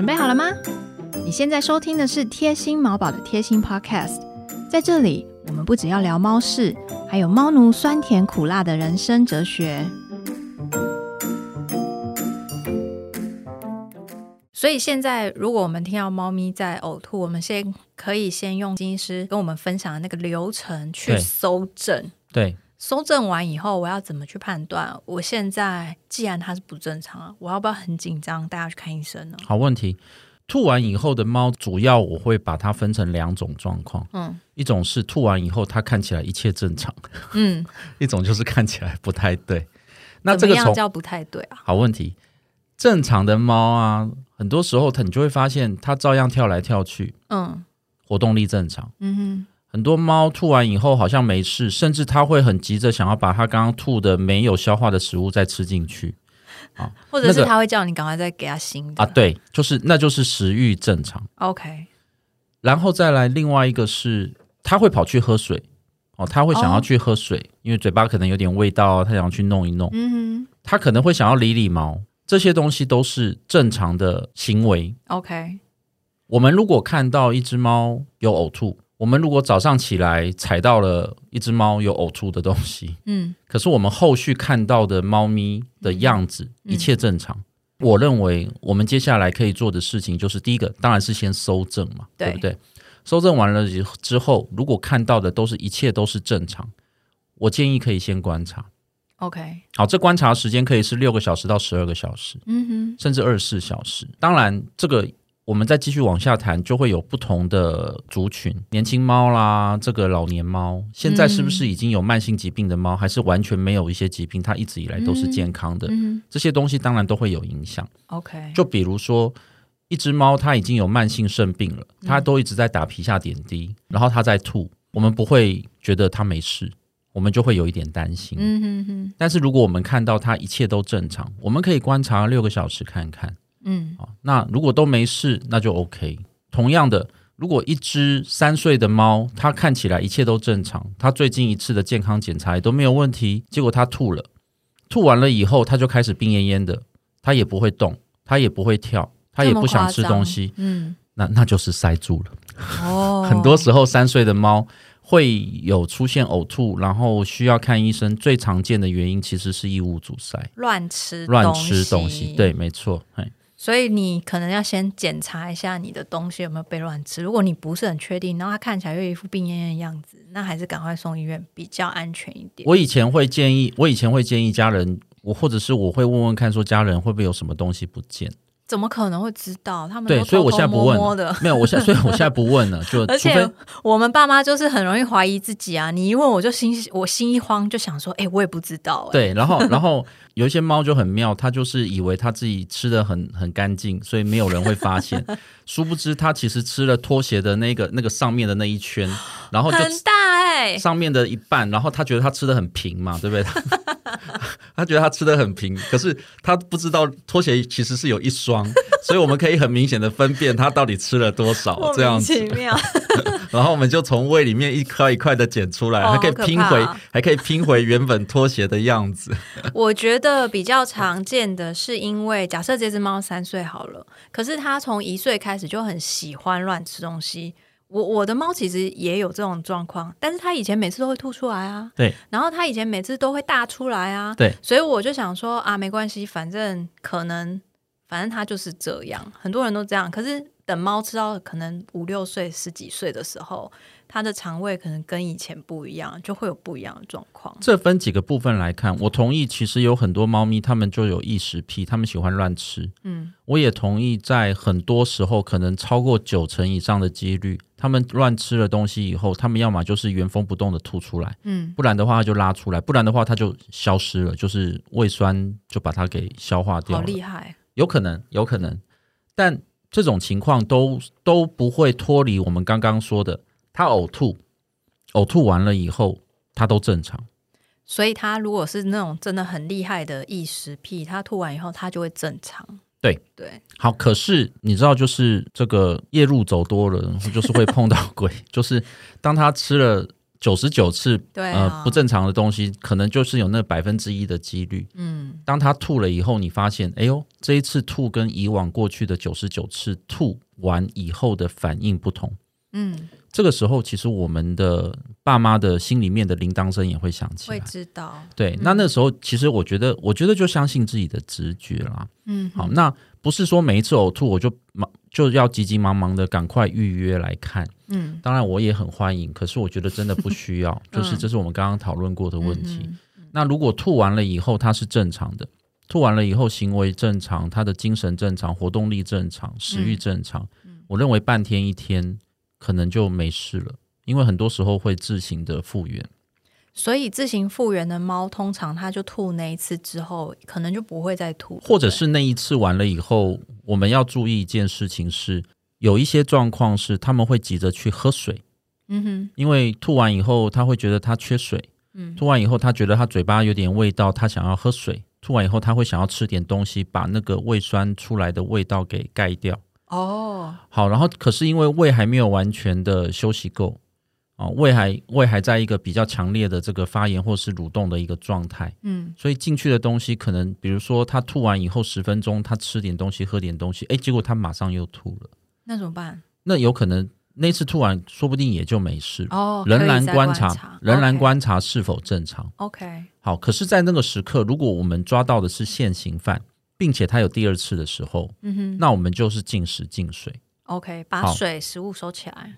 准备好了吗？你现在收听的是贴心毛宝的贴心 Podcast，在这里我们不只要聊猫事，还有猫奴酸甜苦辣的人生哲学。所以现在，如果我们听到猫咪在呕吐，我们先可以先用金医师跟我们分享的那个流程去搜证。对，搜证完以后，我要怎么去判断？我现在既然它是不正常了，我要不要很紧张带它去看医生呢？好问题。吐完以后的猫，主要我会把它分成两种状况，嗯一种是吐完以后它看起来一切正常，嗯，一种就是看起来不太对。那这个叫不太对啊？好问题，正常的猫啊，很多时候它你就会发现它照样跳来跳去，嗯活动力正常。嗯哼，很多猫吐完以后好像没事，甚至它会很急着想要把它刚刚吐的没有消化的食物再吃进去 啊或者是那个他会叫你赶快再给它新的啊。对，就是那就是食欲正常。OK，然后再来另外一个是，它会跑去喝水哦，它会想要哦去喝水，因为嘴巴可能有点味道，它想要去弄一弄。嗯它可能会想要理理毛，这些东西都是正常的行为。，OK，我们如果看到一只猫有呕吐，我们如果早上起来踩到了一只猫有呕吐的东西，嗯可是我们后续看到的猫咪的样子、嗯一切正常。我认为我们接下来可以做的事情就是，第一个当然是先搜证嘛，对对不对？搜证完了之后，如果看到的都是一切都是正常，我建议可以先观察。OK，好，这观察时间可以是六个小时到十二个小时，嗯哼，甚至二十四小时。当然，这个我们再继续往下谈，就会有不同的族群，年轻猫啦，这个老年猫，现在是不是已经有慢性疾病的猫，还是完全没有一些疾病，它一直以来都是健康的？嗯这些东西当然都会有影响。，OK，就比如说。一只猫它已经有慢性肾病了，它都一直在打皮下点滴，然后它在吐，我们不会觉得它没事，我们就会有一点担心。嗯哼哼，但是如果我们看到它一切都正常，我们可以观察六个小时看看嗯好。那如果都没事，那就 OK。同样的，如果一只三岁的猫，它看起来一切都正常，它最近一次的健康检查也都没有问题，结果它吐了，吐完了以后，它就开始病恹恹的，它也不会动，它也不会跳，它也不想吃东西，嗯，那那就是塞住了。哦，很多时候三岁的猫会有出现呕吐，然后需要看医生。最常见的原因其实是异物阻塞，乱吃乱吃东西。，对，没错。嘿，所以你可能要先检查一下你的东西有没有被乱吃。如果你不是很确定，然后他看起来又一副病恹恹的样子，那还是赶快送医院比较安全一点。我以前会建议，我以前会建议家人，我或者是我会问问看，说家人会不会有什么东西不见？怎么可能会知道？他们对，都所以我现在不问的。没有，我现在所以我现在不问了，就而且我们爸妈就是很容易怀疑自己啊！你一问我就心我心一慌，就想说，哎、我也不知道、哎，对，然后然后有一些猫就很妙，它就是以为它自己吃的很很干净，所以没有人会发现，殊不知它其实吃了拖鞋的那个那个上面的那一圈，然后就很大哎、上面的一半，然后它觉得它吃的很平嘛，对不对？他觉得他吃的很平，可是他不知道拖鞋其实是有一双，所以我们可以很明显的分辨他到底吃了多少莫这样子。然后我们就从胃里面一块一块的捡出来，哦还可以拼回，还可以拼回原本拖鞋的样子。我觉得比较常见的是因为，假设这只猫三岁好了，可是它从一岁开始就很喜欢乱吃东西。我我的猫其实也有这种状况，但是它以前每次都会吐出来啊，对，然后它以前每次都会大出来啊，对，所以我就想说啊，没关系，反正可能反正它就是这样，很多人都这样。可是等猫吃到可能五六岁、十几岁的时候，它的肠胃可能跟以前不一样，就会有不一样的状况。这分几个部分来看，我同意，其实有很多猫咪它们就有异食癖，它们喜欢乱吃。嗯，我也同意，在很多时候，可能超过九成以上的几率，它们乱吃了东西以后，它们要么就是原封不动的吐出来，嗯，不然的话它就拉出来，不然的话它就消失了，就是胃酸就把它给消化掉好了。厉害。有可能，有可能，但这种情况都都不会脱离我们刚刚说的，它呕吐，呕吐完了以后，他都正常。所以他如果是那种真的很厉害的异食癖，他吐完以后他就会正常。对对，好，可是你知道，就是这个夜路走多了，就是会碰到鬼。就是当他吃了九十九次对啊呃不正常的东西，可能就是有那百分之一的几率。嗯当他吐了以后，你发现，哎呦，这一次吐跟以往过去的九十九次吐完以后的反应不同。嗯，这个时候，其实我们的爸妈的心里面的铃铛声也会响起会来。知道，对，那那时候其实我觉得，我觉得就相信自己的直觉啦。嗯，好，那不是说每一次呕吐我就忙就要急急忙忙的赶快预约来看。嗯，当然我也很欢迎，可是我觉得真的不需要，就是这是我们刚刚讨论过的问题。嗯那如果吐完了以后它是正常的，吐完了以后行为正常，他的精神正常，活动力正常，食欲正常，我认为半天一天可能就没事了，因为很多时候会自行的复原。所以自行复原的猫，通常它就吐那一次之后，可能就不会再吐，或者是那一次完了以后，我们要注意一件事情是，有一些状况是他们会急着去喝水，嗯哼，因为吐完以后他会觉得他缺水，嗯吐完以后他觉得他嘴巴有点味道，他想要喝水，吐完以后他会想要吃点东西，把那个胃酸出来的味道给盖掉。哦，好，然后可是因为胃还没有完全的休息够。哦，胃还胃还在一个比较强烈的这个发炎或是蠕动的一个状态，嗯所以进去的东西可能，比如说他吐完以后十分钟，他吃点东西，喝点东西，哎，结果他马上又吐了。那怎么办？那有可能那次吐完，说不定也就没事。哦，仍然观察，仍然观察是否正常。OK，好，可是，在那个时刻，如果我们抓到的是现行犯，并且他有第二次的时候，嗯哼。那我们就是禁食禁水，，OK，把好水食物收起来，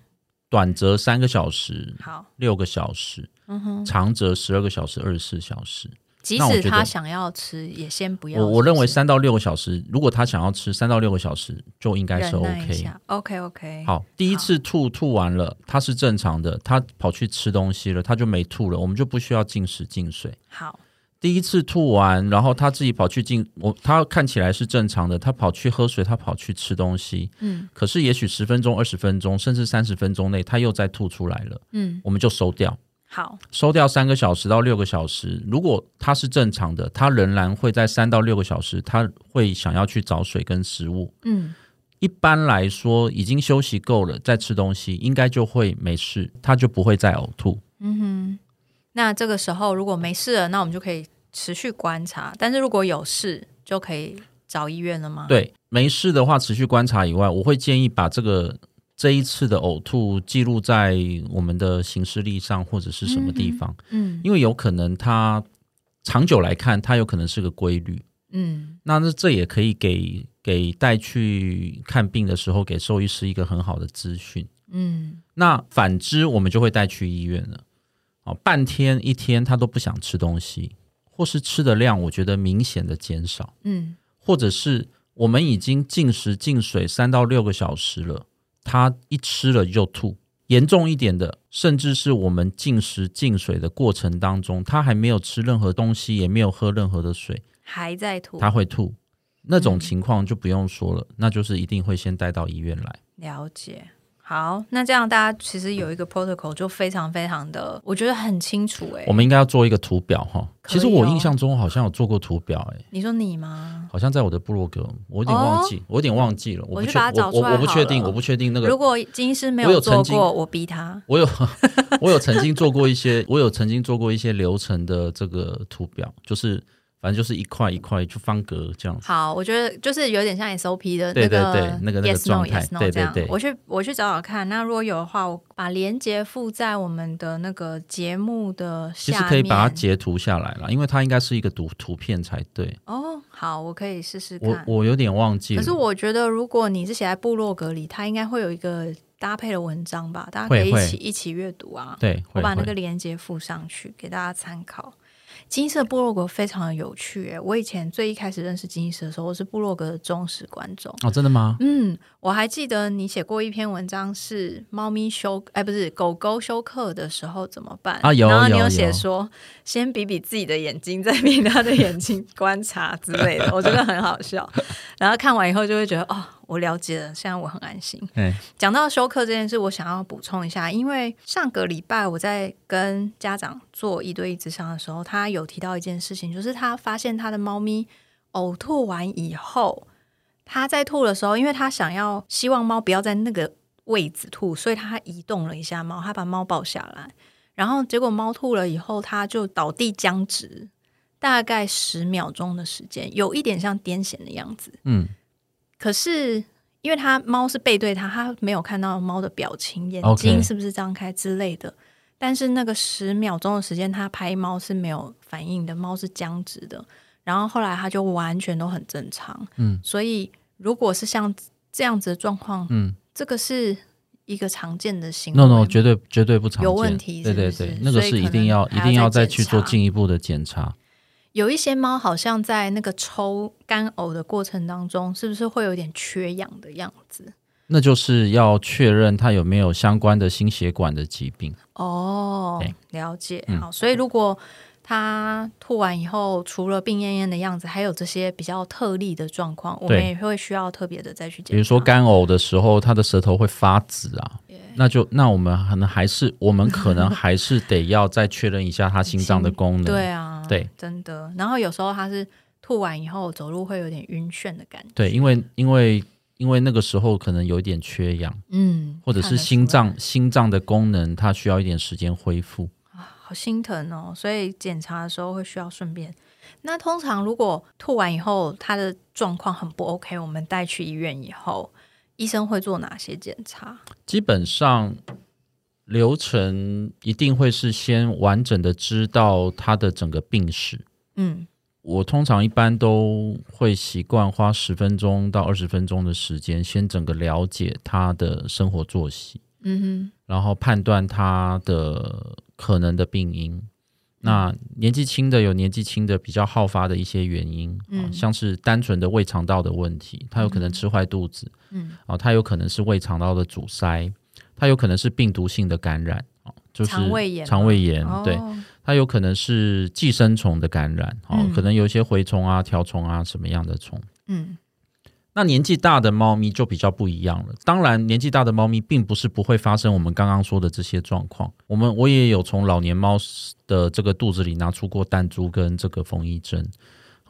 短则三个小时、好，六个小时，嗯哼，长则十二个小时、二十四小时。即使那我觉得他想要吃，也先不要我我认为三到六个小时，如果他想要吃三到六个小时，就应该是 OK。下，OK。OK，，好，第一次吐吐完了，他是正常的，他跑去吃东西了，他就没吐了，我们就不需要禁食禁水。好，第一次吐完，然后他自己跑去进，我他看起来是正常的，他跑去喝水，他跑去吃东西，嗯可是也许十分钟、二十分钟，甚至三十分钟内，他又再吐出来了，嗯，我们就收掉，好，收掉三个小时到六个小时。如果他是正常的，他仍然会在三到六个小时，他会想要去找水跟食物。嗯一般来说，已经休息够了，再吃东西，应该就会没事，他就不会再呕吐。嗯哼，那这个时候如果没事了，那我们就可以持续观察，但是如果有事，就可以找医院了吗？，对，没事的话，持续观察以外，我会建议把这个这一次的呕吐记录在我们的行事历上或者是什么地方，嗯因为有可能它长久来看，它有可能是个规律。嗯那这这也可以给给带去看病的时候给兽医师一个很好的资讯。嗯那反之，我们就会带去医院了。哦，半天一天他都不想吃东西，或是吃的量，我觉得明显的减少。嗯或者是我们已经进食进水三到六个小时了，他一吃了就吐。严重一点的，甚至是我们进食进水的过程当中，他还没有吃任何东西，也没有喝任何的水，还在吐，他会吐。那种嗯情况就不用说了，那就是一定会先带到医院来。了解。好，那这样大家其实有一个 protocol 就非常非常的，我觉得很清楚哎、我们应该要做一个图表哈。其实我哦印象中好像有做过图表、欸，你说你吗？好像在我的部落格，我有点忘记，我有点忘记了，我不确哦我去把它找我我出来我不确定，我不确定那个如果金医师没我有做过，我逼他。我有 我有曾经做过一些，我有曾经做过一些流程的这个图表，就是反正就是一块一块就方格这样子。好，我觉得就是有点像 SOP 的那个对对那个那个 yes no 状态 yes no 对对这样对。我去我去找找看，那如果有的话，我把链接附在我们的那个节目的下面。实可以把它截图下来了，因为它应该是一个图图片才对。哦，好，我可以试试我看。我有点忘记了。可是我觉得，如果你是写在部落格里，它应该会有一个搭配的文章吧，大家可以一起一起阅读啊。对，我把那个链接附上去给大家参考。金色部落格非常的有趣诶，我以前最一开始认识金色的时候，我是部落格的忠实观众。哦，真的吗？嗯，我还记得你写过一篇文章，是猫咪休哎，不是狗狗休克的时候怎么办啊有然后你有写说，先比比自己的眼睛，再比它的眼睛观察之类的，我觉得很好笑。然后看完以后就会觉得，哦，我了解了，现在我很安心。哎，讲到休克这件事，我想要补充一下，因为上个礼拜我在跟家长做一对一咨商的时候，他有提到一件事情，就是他发现他的猫咪呕吐完以后，他在吐的时候，因为他想要希望猫不要在那个位置吐，所以他移动了一下猫，他把猫抱下来，然后结果猫吐了以后，他就倒地僵直，大概十秒钟的时间，有一点像癫痫的样子。嗯，可是因为它猫是背对他，他没有看到猫的表情，眼睛是不是张开之类的。但是那个十秒钟的时间，他拍猫是没有反应的，猫是僵直的。然后后来他就完全都很正常。嗯，所以如果是像这样子的状况，嗯这个是一个常见的行为，no no，绝对绝对不常见，有问题对对对那个是一定要一定要再再去做进一步的检查。有一些猫好像在那个抽干呕的过程当中，是不是会有点缺氧的样子？那就是要确认它有没有相关的心血管的疾病。哦，了解。嗯好，所以如果它吐完以后，除了病恹恹的样子，还有这些比较特例的状况，我们也会需要特别的再去检查。比如说干呕的时候，它的舌头会发紫啊，那就那我们可能还是我们可能还是得要再确认一下它心脏的功能。对啊，对，真的。然后有时候他是吐完以后走路会有点晕眩的感觉。对，因为因为因为那个时候可能有一点缺氧，嗯，或者是心脏心脏的功能它需要一点时间恢复。好心疼哦，所以检查的时候会需要顺便。那通常如果吐完以后，他的状况很不 OK，我们带去医院以后，医生会做哪些检查？基本上流程一定会是先完整的知道他的整个病史。嗯。我通常一般都会习惯花十分钟到二十分钟的时间，先整个了解他的生活作息，嗯哼。然后判断他的可能的病因。那年纪轻的有年纪轻的比较好发的一些原因，嗯。啊，像是单纯的胃肠道的问题，他有可能吃坏肚子，嗯。啊，他有可能是胃肠道的阻塞，它有可能是病毒性的感染啊，就是肠胃炎肠胃炎，哦对，它有可能是寄生虫的感染，哦，嗯可能有一些蛔虫啊、条虫啊什么样的虫。嗯那年纪大的猫咪就比较不一样了。当然，年纪大的猫咪并不是不会发生我们刚刚说的这些状况。我们我也有从老年猫的这个肚子里拿出过弹珠跟这个缝衣针。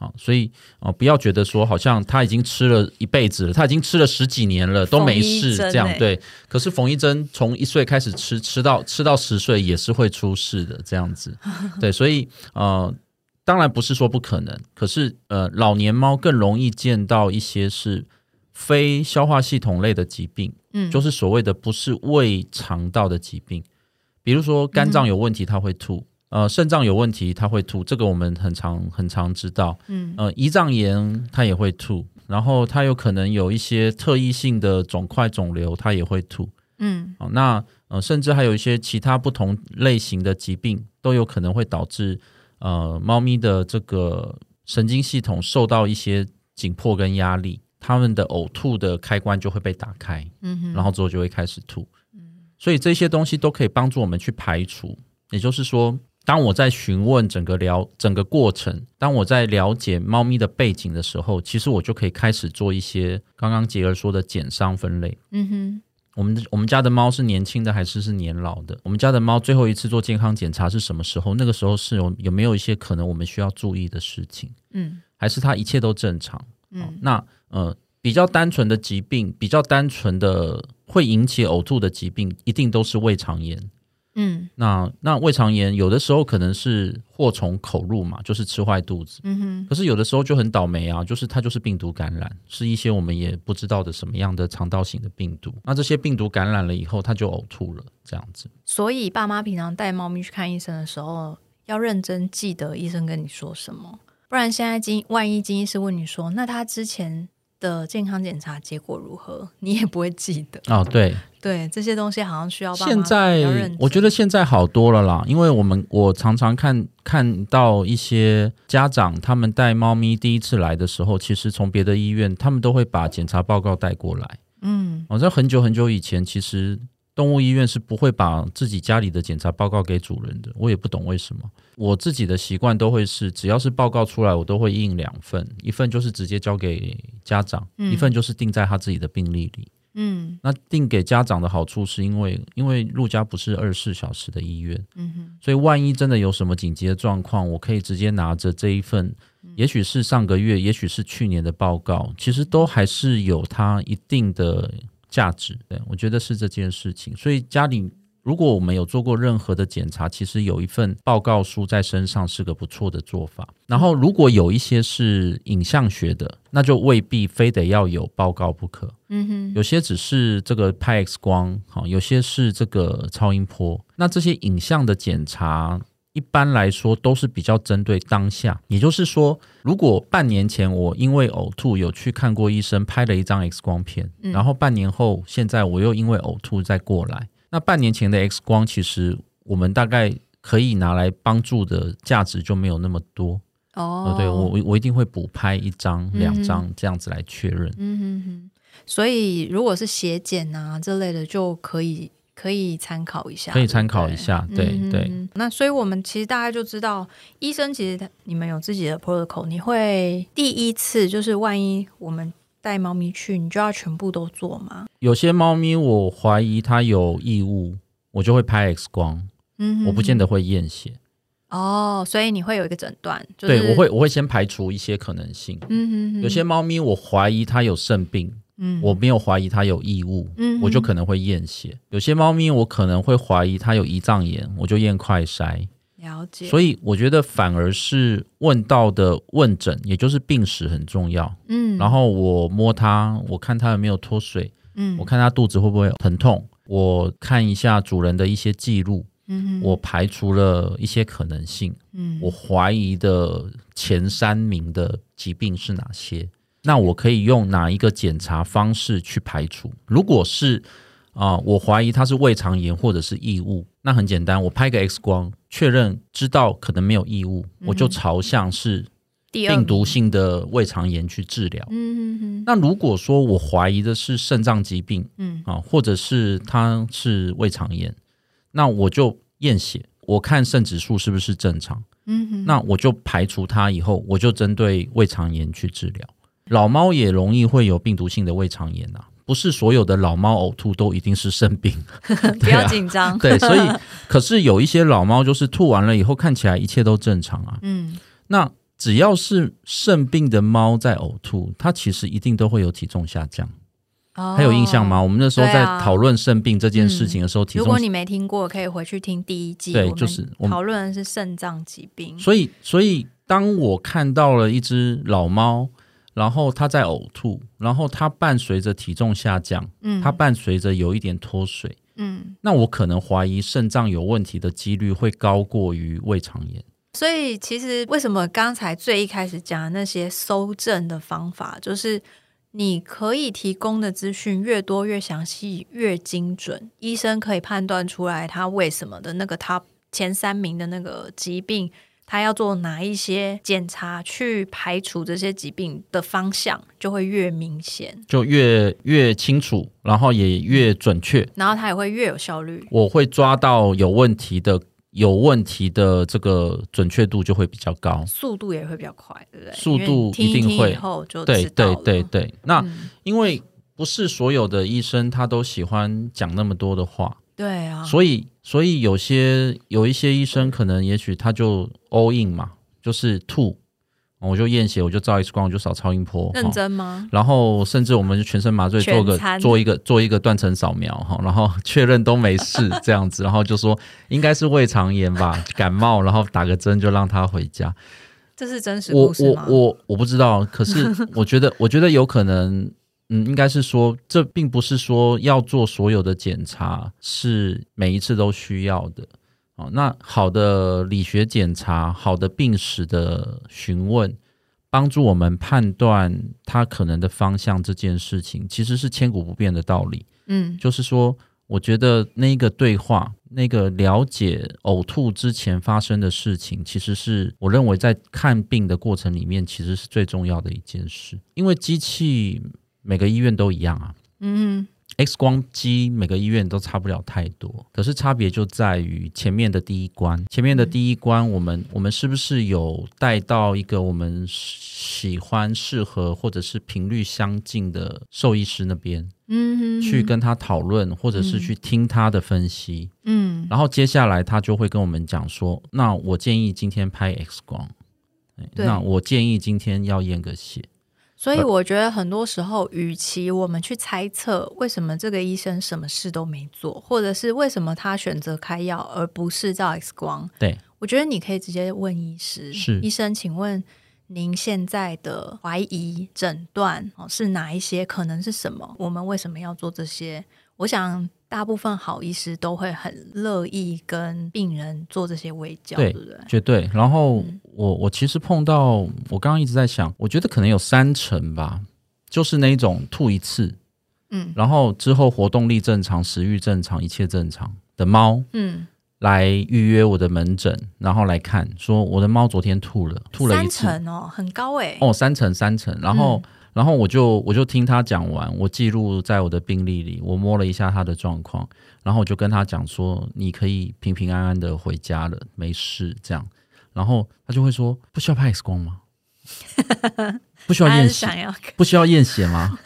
好，所以啊、呃不要觉得说好像他已经吃了一辈子了，他已经吃了十几年了都没事这样对。可是缝一针从一岁开始吃，吃到吃到十岁也是会出事的这样子。对，所以呃，当然不是说不可能，可是呃，老年猫更容易见到一些是非消化系统类的疾病，嗯，就是所谓的不是胃肠道的疾病，比如说肝脏有问题，它会吐。呃，肾脏有问题，它会吐，这个我们很常很常知道。嗯呃，胰脏炎它也会吐，然后它有可能有一些特异性的肿块肿瘤，它也会吐。嗯哦，那呃，甚至还有一些其他不同类型的疾病，都有可能会导致呃猫咪的这个神经系统受到一些紧迫跟压力，它们的呕吐的开关就会被打开，嗯哼，然后之后就会开始吐。嗯所以这些东西都可以帮助我们去排除。也就是说，当我在询问整个了整个过程，当我在了解猫咪的背景的时候，其实我就可以开始做一些刚刚杰儿说的减伤分类。嗯哼，我们的我们家的猫是年轻的还是是年老的？我们家的猫最后一次做健康检查是什么时候？那个时候是有有没有一些可能我们需要注意的事情，嗯还是它一切都正常？嗯那呃，比较单纯的疾病，比较单纯的会引起呕吐的疾病，一定都是胃肠炎。嗯那那胃肠炎有的时候可能是祸从口入嘛，就是吃坏肚子。嗯哼，可是有的时候就很倒霉啊，就是它就是病毒感染，是一些我们也不知道的什么样的肠道型的病毒。那这些病毒感染了以后，它就呕吐了，这样子。所以爸妈平常带猫咪去看医生的时候，要认真记得医生跟你说什么，不然现在经万一经医师问你说，那他之前的健康检查结果如何，你也不会记得。哦，对，对这些东西好像需要现在我觉得现在好多了啦，因为我们我常常看看到一些家长他们带猫咪第一次来的时候，其实从别的医院他们都会把检查报告带过来。嗯哦，在很久很久以前，其实动物医院是不会把自己家里的检查报告给主人的，我也不懂为什么。我自己的习惯都会是，只要是报告出来，我都会印两份，一份就是直接交给家长，嗯一份就是定在他自己的病历里。嗯那定给家长的好处是因为，因为陆家不是二十四小时的医院，嗯哼所以万一真的有什么紧急的状况，我可以直接拿着这一份，也许是上个月，也许是去年的报告，其实都还是有它一定的价值。对我觉得是这件事情，所以家里如果我们有做过任何的检查，其实有一份报告书在身上是个不错的做法。然后，如果有一些是影像学的，那就未必非得要有报告不可。嗯哼，有些只是这个拍 X 光，好，有些是这个超音波。那这些影像的检查，一般来说都是比较针对当下。也就是说，如果半年前我因为呕吐有去看过医生，拍了一张 X 光片，然后半年后现在我又因为呕吐再过来。那半年前的 X 光，其实我们大概可以拿来帮助的价值就没有那么多哦。对我我我一定会补拍一张、两张这样子来确认。嗯哼哼。所以如果是血检啊这类的，就可以可以参考一下，可以参考一下。对对。那所以我们其实大家就知道，医生其实他你们有自己的 protocol，你会第一次就是万一我们。带猫咪去，你就要全部都做吗？有些猫咪我怀疑它有异物，我就会拍 X 光。嗯，我不见得会验血。哦，所以你会有一个诊断？对，我会我会先排除一些可能性。嗯哼，有些猫咪我怀疑它有肾病，嗯，我没有怀疑它有异物，嗯，我就可能会验血。有些猫咪我可能会怀疑它有胰脏炎，我就验快筛。了解，所以我觉得反而是问到的问诊，也就是病史很重要。嗯，然后我摸它，我看它有没有脱水，嗯，我看它肚子会不会疼痛，我看一下主人的一些记录，嗯，我排除了一些可能性，嗯，我怀疑的前三名的疾病是哪些？那我可以用哪一个检查方式去排除？如果是啊，我怀疑它是胃肠炎或者是异物，那很简单，我拍个 X 光。确认知道可能没有异物，我就朝向是病毒性的胃肠炎去治疗。嗯嗯那如果说我怀疑的是肾脏疾病，嗯啊，或者是它是胃肠炎，那我就验血，我看肾指数是不是正常。嗯哼。那我就排除它以后，我就针对胃肠炎去治疗。老猫也容易会有病毒性的胃肠炎啊。不是所有的老猫呕吐都一定是肾病，不要紧张。对，所以可是有一些老猫就是吐完了以后看起来一切都正常啊。嗯，那只要是肾病的猫在呕吐，它其实一定都会有体重下降。哦，还有印象吗？我们那时候在讨论肾病这件事情的时候，体重。如果你没听过，可以回去听第一季。对，就是讨论的是肾脏疾病。所以，所以当我看到了一只老猫。然后他在呕吐，然后他伴随着体重下降，嗯，他伴随着有一点脱水，嗯，那我可能怀疑肾脏有问题的几率会高过于胃肠炎。所以其实为什么刚才最一开始讲的那些搜证的方法，就是你可以提供的资讯越多、越详细、越精准，医生可以判断出来他为什么的那个他前三名的那个疾病。他要做哪一些检查去排除这些疾病的方向，就会越明显，就越越清楚，然后也越准确，然后他也会越有效率。我会抓到有问题的，有问题的这个准确度就会比较高，速度也会比较快，对不对？速度一定会，以后就对对对对。那因为不是所有的医生他都喜欢讲那么多的话。对啊，所以所以有些有一些医生可能也许他就 all in 嘛，就是吐，我就验血，我就照 X 光，我就扫超音波，认真吗？然后甚至我们就全身麻醉做个做一个做一个断层扫描哈，然后确认都没事 这样子，然后就说应该是胃肠炎吧，感冒，然后打个针就让他回家。这是真实故事吗？我我我不知道，可是我觉得我觉得有可能。嗯，应该是说，这并不是说要做所有的检查是每一次都需要的。哦，那好的理学检查，好的病史的询问，帮助我们判断它可能的方向，这件事情其实是千古不变的道理。嗯，就是说，我觉得那个对话，那个了解呕吐之前发生的事情，其实是我认为在看病的过程里面，其实是最重要的一件事，因为机器。每个医院都一样啊，嗯，X 光机每个医院都差不了太多，可是差别就在于前面的第一关，前面的第一关，我们我们是不是有带到一个我们喜欢、适合或者是频率相近的兽医师那边，嗯，去跟他讨论，或者是去听他的分析，嗯，然后接下来他就会跟我们讲说，那我建议今天拍 X 光，那我建议今天要验个血。所以我觉得很多时候，与其我们去猜测为什么这个医生什么事都没做，或者是为什么他选择开药而不是照 X 光，对我觉得你可以直接问医师，是医生，请问您现在的怀疑诊断哦是哪一些？可能是什么？我们为什么要做这些？我想大部分好医师都会很乐意跟病人做这些微教，对对不对？绝对。然后嗯。我我其实碰到，我刚刚一直在想，我觉得可能有三成吧，就是那一种吐一次，嗯。然后之后活动力正常、食欲正常、一切正常的猫嗯，来预约我的门诊，然后来看说我的猫昨天吐了，吐了一三次，哦，很高哎、哦，三成三成，然后、嗯然后我就我就听他讲完，我记录在我的病历里，我摸了一下他的状况，然后我就跟他讲说，你可以平平安安的回家了，没事这样，然后他就会说，不需要拍 X 光吗？不需要还验血，不需要验血吗？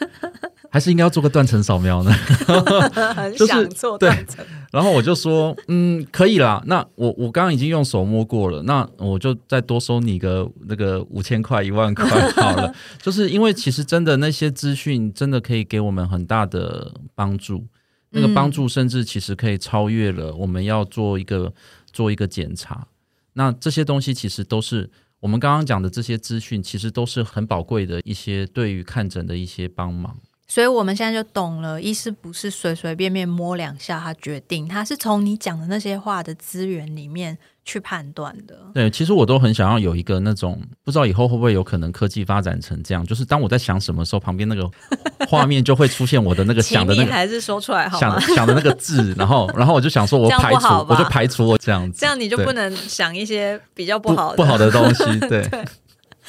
还是应该要做个断层扫描呢？很 就是想做对断层，然后我就说，嗯，可以啦。那我我刚刚已经用手摸过了，那我就再多收你个那个五千块、一万块好了。就是因为其实真的那些资讯真的可以给我们很大的帮助，那个帮助甚至其实可以超越了我们要做一个做一个检查。那这些东西其实都是我们刚刚讲的这些资讯，其实都是很宝贵的一些对于看诊的一些帮忙。所以我们现在就懂了，医师不是随随便便摸两下他决定，他是从你讲的那些话的资源里面去判断的。对，其实我都很想要有一个那种，不知道以后会不会有可能科技发展成这样，就是当我在想什么时候，旁边那个 画面就会出现我的那个想的那个还是说出来好吗？想想的那个字，然后然后我就想说，我排除我就排除我这样子，这样你就不能想一些比较不不好的、不好的东西，对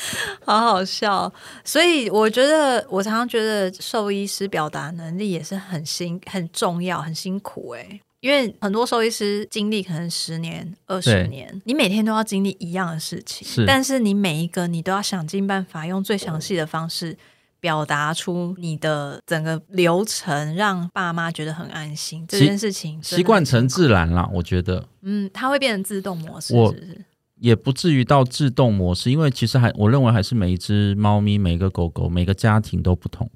好好笑。所以我觉得，我常常觉得兽医师表达能力也是很辛、很重要、很辛苦哎、因为很多兽医师经历可能十年、二十年，你每天都要经历一样的事情，是但是你每一个你都要想尽办法用最详细的方式表达出你的整个流程，让爸妈觉得很安心。这件事情习惯成自然了，我觉得嗯，它会变成自动模式，我是不是？也不至于到自动模式，因为其实还我认为还是每一只猫咪、每个狗狗、每个家庭都不同，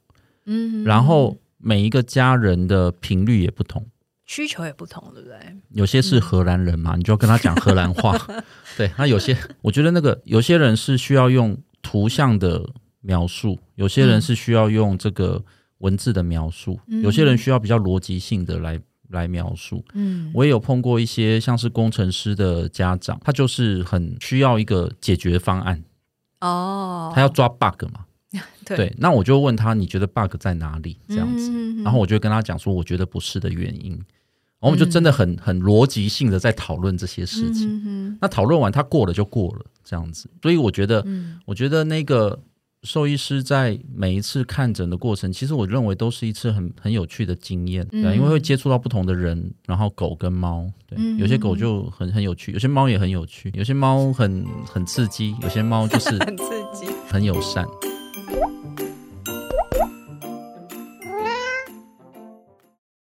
嗯，然后每一个家人的频率也不同。需求也不同，对不对？有些是荷兰人嘛，你就要跟他讲荷兰话。对，那有些我觉得那个有些人是需要用图像的描述，有些人是需要用这个文字的描述，嗯有些人需要比较逻辑性的来来描述。嗯，我也有碰过一些像是工程师的家长，他就是很需要一个解决方案，哦，他要抓 bug 嘛。对对，那我就问他，你觉得 bug 在哪里？这样子，嗯然后我就跟他讲说，我觉得不是的原因。然后我们就真的很很逻辑性的在讨论这些事情。嗯那讨论完，他过了就过了，这样子。所以我觉得，嗯我觉得那个兽医师在每一次看诊的过程，其实我认为都是一次很很有趣的经验，对因为会接触到不同的人，然后狗跟猫，对，嗯有些狗就很很有趣，有些猫也很有趣，有些猫很很刺激，有些猫就是 很刺激。很友善。